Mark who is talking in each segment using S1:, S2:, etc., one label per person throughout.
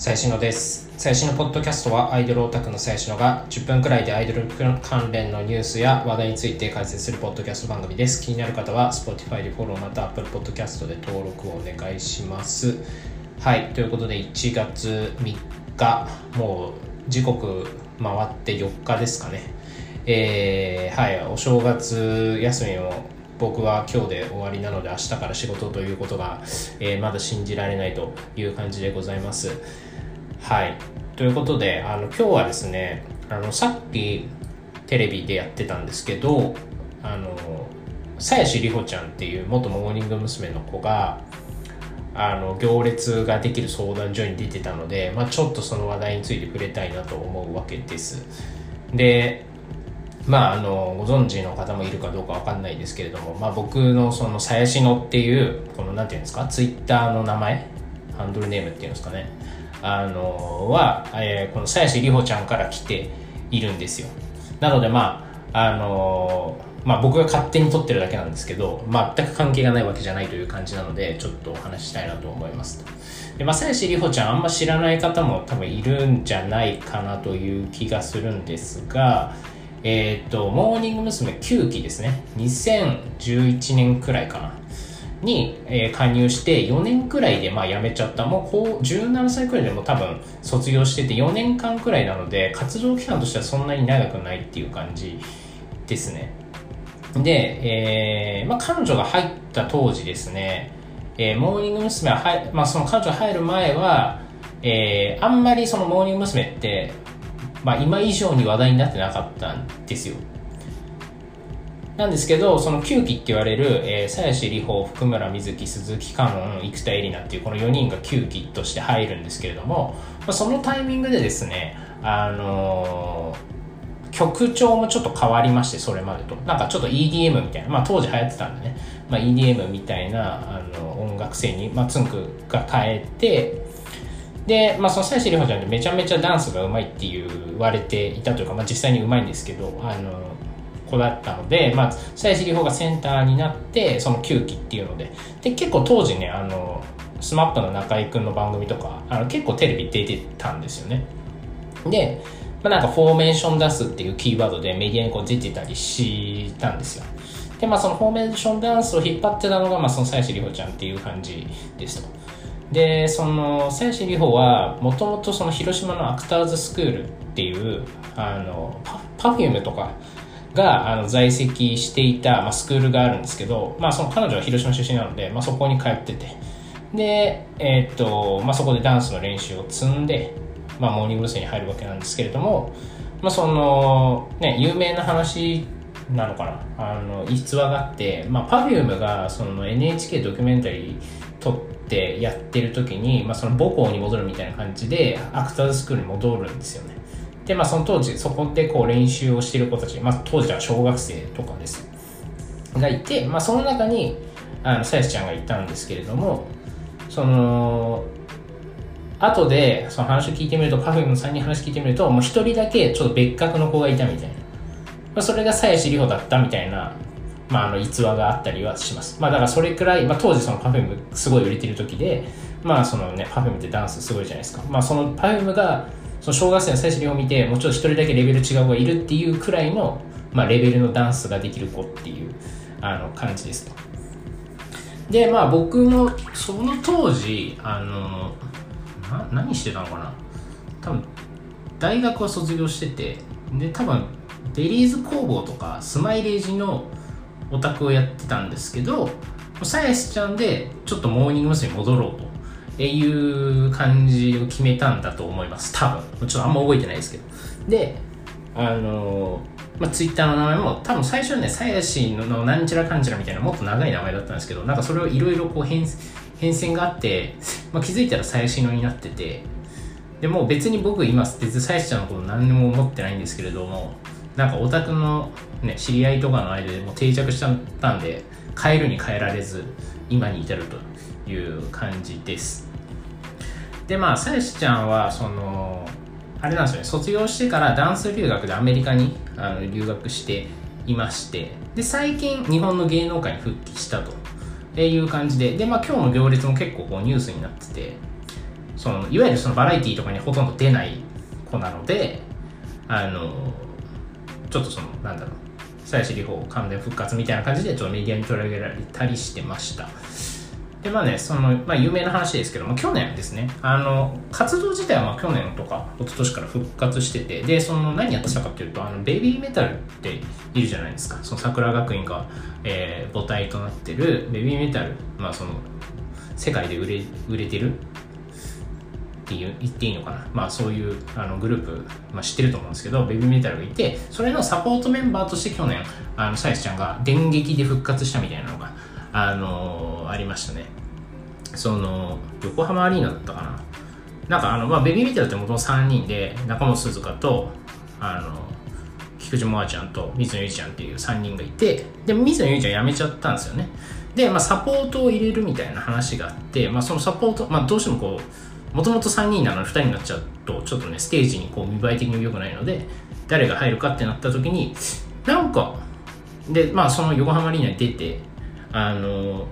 S1: 最新のです。最新のポッドキャストはアイドルオタクの最新のが10分くらいでアイドル関連のニュースや話題について解説するポッドキャスト番組です。気になる方は Spotify でフォローまた Apple Podcast で登録をお願いします。はいということで1月3日もう時刻回って4日ですかね。えー、はいお正月休みも僕は今日で終わりなので明日から仕事ということが、えー、まだ信じられないという感じでございます。はい。ということで、あの、今日はですね、あの、さっきテレビでやってたんですけど、あの、鞘師里穂ちゃんっていう元モーニング娘。の子が、あの、行列ができる相談所に出てたので、まあちょっとその話題について触れたいなと思うわけです。で、まあ、あの、ご存知の方もいるかどうかわかんないですけれども、まあ僕のその、さやしのっていう、この、なんていうんですか、ツイッターの名前、ハンドルネームっていうんですかね。あのは、えー、この鞘師里穂ちゃんから来ているんですよなのでまああのまあ、僕が勝手に撮ってるだけなんですけど全く関係がないわけじゃないという感じなのでちょっとお話ししたいなと思いますで鞘師里穂ちゃんあんま知らない方も多分いるんじゃないかなという気がするんですがえっ、ー、とモーニング娘。9期ですね2011年くらいかなに、え、加入して4年くらいでまあ辞めちゃったもうこう17歳くらいでも多分卒業してて4年間くらいなので活動期間としてはそんなに長くないっていう感じですねで、えーまあ、彼女が入った当時ですね、えー、モーニング娘。は、まあ、その彼女入る前は、えー、あんまりそのモーニング娘。って、まあ、今以上に話題になってなかったんですよなんですけど、その9期って言われる、えー、鞘師里穂、福村瑞希、鈴木香音、生田絵里奈っていうこの4人が9期として入るんですけれども、まあ、そのタイミングでですね、あのー、曲調もちょっと変わりまして、それまでと。なんかちょっと EDM みたいな、まあ当時流行ってたんでね、まあ EDM みたいなあの音楽性に、まあつんくが変えて、で、まあその鞘師里穂ちゃんってめちゃめちゃダンスがうまいって言われていたというか、まあ実際にうまいんですけど、あの子だったので、まあ、鞘師里保がセンターになって、その9期っていうので、で、結構当時ね、あの、 SMAP の中居君の番組とか、あの結構テレビ出てたんですよね。で、まあ、なんかフォーメーション出すっていうキーワードでメディアにこう出てたりしたんですよ。で、まあそのフォーメーションダンスを引っ張ってたのが、まあその鞘師里保ちゃんっていう感じですと。で、その、鞘師里保は、もともとその広島のアクターズスクールっていう、あのパ、 Perfume とか、があの在籍していた、まあ、スクールがあるんですけど、まあ、その彼女は広島出身なので、まあ、そこに通ってて。で、えー、っとまあ、そこでダンスの練習を積んで、まあ、モーニング娘。に入るわけなんですけれども、まあ、そのね有名な話なのかな。あの逸話があって、まあ、Perfume がその NHK ドキュメンタリー撮ってやってる時に、まあ、その母校に戻るみたいな感じでアクターズスクールに戻るんですよね。で、まあ、その当時、そこでこう練習をしている子たち、まあ、当時は小学生とかです。がいて、まあ、その中に、あの、さやしちゃんがいたんですけれども、その、後で、その話を聞いてみると、パフェムさんに話聞いてみると、もう一人だけちょっと別格の子がいたみたいな。まあ、それが鞘師里穂だったみたいな、まあ、あの、逸話があったりはします。まあ、だからそれくらい、まあ、当時そのパフェムすごい売れてる時で、まあ、そのね、パフェムってダンスすごいじゃないですか。まあ、そのパフェムが、その小学生の最初にを見てもうちょっと一人だけレベル違う子がいるっていうくらいの、まあ、レベルのダンスができる子っていうあの感じですと。でまあ僕もその当時あの何してたのかな？多分大学は卒業しててで多分デリーズ工房とかスマイレージのオタクをやってたんですけどさやしちゃんでちょっとモーニング娘。に戻ろうと。っていう感じを決めたんだと思います。多分。ちょっとあんま覚えてないですけど。で、あのまあ、ツイッターの名前も多分最初はね、さやしのなんちゃらかんちゃらみたいなもっと長い名前だったんですけど、なんかそれをいろいろこう変変遷があって、まあ、気づいたらさやしのになってて、でも別に僕今、別にさやしちゃんのこと何も思ってないんですけれども、なんかオタクのね、知り合いとかの間でもう定着しちゃったんで、変えるに変えられず、今に至るという感じです。でまあさやしちゃんはそのあれなんですよね。卒業してからダンス留学でアメリカにあの留学していましてで最近日本の芸能界に復帰したという感じでで、まあ、今日の行列も結構こうニュースになっててそのいわゆるそのバラエティーとかにほとんど出ない子なのであのちょっとそのなんだろう鞘師里穂完全復活みたいな感じでちょっとメディアに取り上げられたりしてました。でまあねその、まあ、有名な話ですけども去年ですね。あの活動自体はまあ去年とか一昨年から復活しててでその何やってたかっていうとあのベビーメタルっているじゃないですか。その桜学院が、えー、母体となってるベビーメタルまあその世界で売れ売れてる？っていう言っていいのかな、まあ、そういうあのグループ、まあ、知ってると思うんですけどベビーメタルがいてそれのサポートメンバーとして去年あのサイスちゃんが電撃で復活したみたいなのが、あのー、ありましたね。その横浜アリーナだったかな。なんかあの、まあ、ベビーメタルってもともと3人で中本鈴鹿とあの菊池萌ちゃんと水野ゆいちゃんっていう3人がいてで水野ゆいちゃん辞めちゃったんですよね。で、まあ、サポートを入れるみたいな話があって、まあ、そのサポート、まあ、どうしてもこうもともと3人なのに2人になっちゃうとちょっとねステージにこう見栄え的に良くないので誰が入るかってなった時になんかでまあその横浜アリーナに出てあの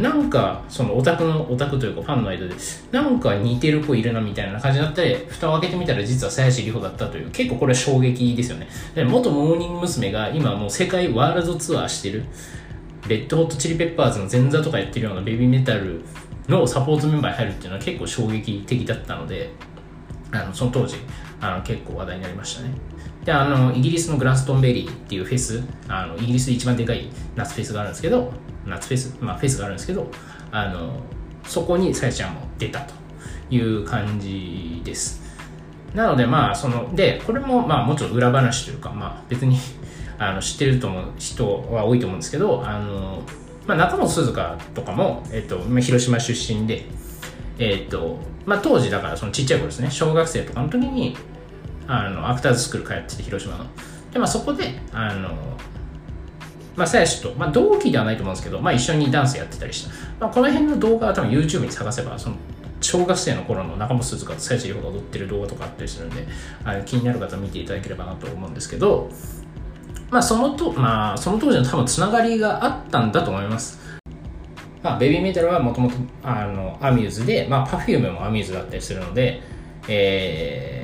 S1: なんかそのオタクのオタクというかファンの間でなんか似てる子いるなみたいな感じになって蓋を開けてみたら実は鞘師里穂だったという結構これは衝撃ですよねで元モーニング娘。が今もう世界ワールドツアーしてるレッドホットチリペッパーズの前座とかやってるようなベビーメタルのサポートメンバーに入るっていうのは結構衝撃的だったのであのその当時あの結構話題になりましたねであのイギリスのグラストンベリーっていうフェスあのイギリスで一番でかい夏フェスがあるんですけど夏フェス、まあ、フェスがあるんですけどあのそこにさやちゃんも出たという感じです。なのでまあそのでこれもまあもちろん裏話というかまあ別に あの知ってると思う人は多いと思うんですけどあのまあ、中本鈴鹿とかも、えっと、広島出身で、えっとまあ、当時だからそのちっちゃい頃ですね小学生とかの時にあのアクターズスクール通ってて広島ので、まあ、そこであのまあ、鞘師と、まあ、同期ではないと思うんですけど、まあ、一緒にダンスやってたりした。まあ、この辺の動画は多分 YouTube に探せば、その小学生の頃の中本鈴鹿と鞘師両方が踊ってる動画とかあったりするんで、あの気になる方は見ていただければなと思うんですけど、まあ、そのと、まあ、その当時の多分つながりがあったんだと思います。まあ、 BABYMETAL はもともとあのアミューズで、まあ、 Perfume もアミューズだったりするので、えー、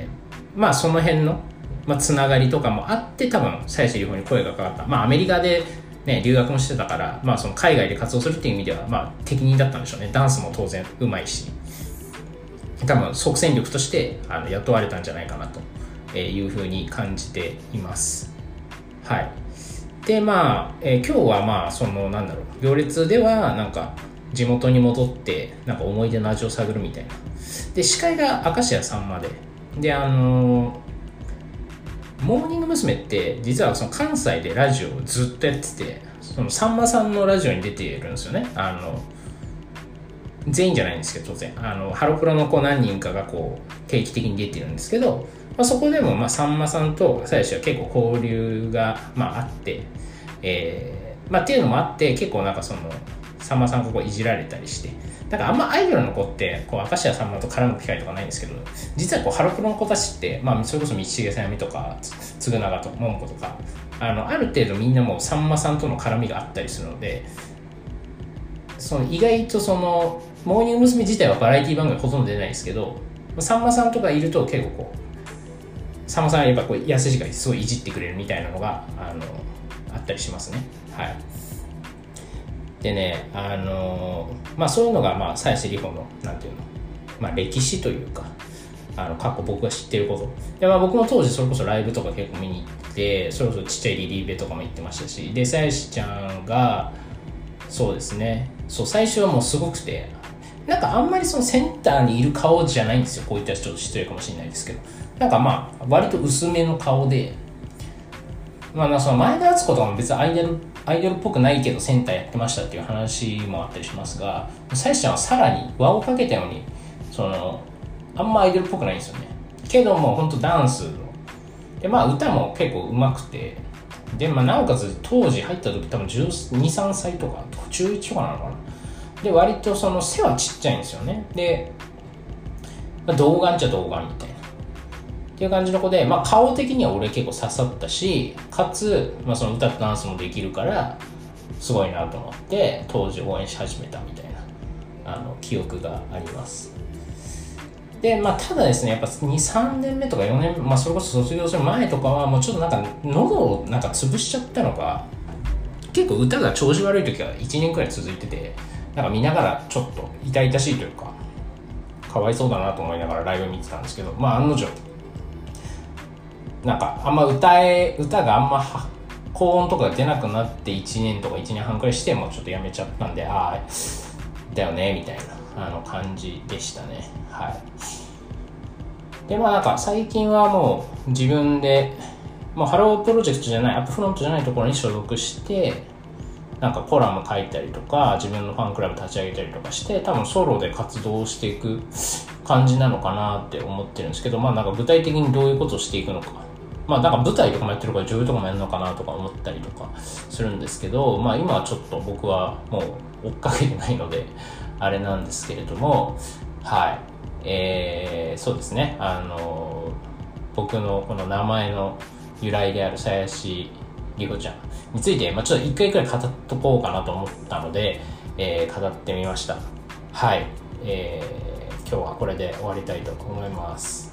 S1: まあその辺の、まあ、つながりとかもあって多分鞘師里保に声がかかった。まあアメリカでね、留学もしてたから、まあ、その海外で活動するっていう意味では、まあ、適任だったんでしょうね。ダンスも当然うまいし、多分即戦力としてあの雇われたんじゃないかなというふうに感じています。はいでまあ、えー、今日はまあそのなんだろう行列ではなんか地元に戻ってなんか思い出の味を探るみたいなで司会が明石家さんまでであの、モーニング娘。って実はその関西でラジオをずっとやっててそのさんまさんのラジオに出てるんですよねあの全員じゃないんですけど当然あのハロプロの子何人かがこう定期的に出てるんですけどまあ、そこでも、まあ、さんまさんと鞘師は結構交流が、まあ、あって、えーまあ、っていうのもあって結構なんかそのさんまさんがこいじられたりして。だからあんまアイドルの子ってこう明石家さんまと絡む機会とかないんですけど実はこうハロプロの子たちって、まあ、それこそ道重さやみとか嗣永とか桃子とかあのある程度みんなもさんまさんとの絡みがあったりするのでその意外とそのモーニング娘。自体はバラエティ番組ほとんど出ないですけどさんまさんとかいると結構こうさんまさんはやっぱこう安時間にすごいいじってくれるみたいなのがあのあったりしますね。はい。でねあのまあそういうのがまあ鞘師里穂のなんていうのまあ歴史というかあの過去僕が知ってること。で、まあ、僕も当時それこそライブとか結構見に行ってそれこそちっちゃいリリーベとかも行ってましたしで鞘師ちゃんがそうですね。そう最初はもうすごくてなんかあんまりそのセンターにいる顔じゃないんですよ。こういった人ちょっと失礼かもしれないですけど。なんかまあ割と薄めの顔でまあその前田敦子とかも別にアイドルアイドルっぽくないけどセンターやってましたっていう話もあったりしますがさやちゃんはさらに輪をかけたようにそのあんまアイドルっぽくないんですよね。けども本当ダンスのでまあ歌も結構上手くてで、まあ、なおかつ当時入った時多分123歳とか中1とかなのかな。で割とその背はちっちゃいんですよね。で、まあ、童顔っちゃ童顔みたいな。っていう感じの子で、まあ、顔的には俺結構刺さったしかつ、まあ、その歌とダンスもできるからすごいなと思って当時応援し始めたみたいなあの記憶があります。で、まあ、ただですね、やっぱ2、3年目とか4年、まあ、それこそ卒業する前とかは、もうちょっとなんか、喉をなんか潰しちゃったのか、結構歌が調子悪い時は1年くらい続いてて、なんか見ながらちょっと痛々しいというか、かわいそうだなと思いながらライブ見てたんですけど、まあ、案の定、なんか、あんま歌え、歌があんま高音とかが出なくなって1年とか1年半くらいしてもうちょっとやめちゃったんで、ああ、だよね、みたいなあの感じでしたね。はい。で、まあなんか最近はもう自分で、もうハロープロジェクトじゃない、アップフロントじゃないところに所属して、なんかコラム書いたりとか、自分のファンクラブ立ち上げたりとかして、多分ソロで活動していく感じなのかなって思ってるんですけど、まあなんか具体的にどういうことをしていくのか。まあなんか舞台とかもやってるから女優とかもやるのかなとか思ったりとかするんですけど、まあ今はちょっと僕はもう追っかけてないので、あれなんですけれども、はい。えー、そうですね、あの、僕のこの名前の由来である鞘林里穂ちゃんについて、まあ、ちょっと一回くらい語っとこうかなと思ったので、えー、語ってみました。はい。えー、今日はこれで終わりたいと思います。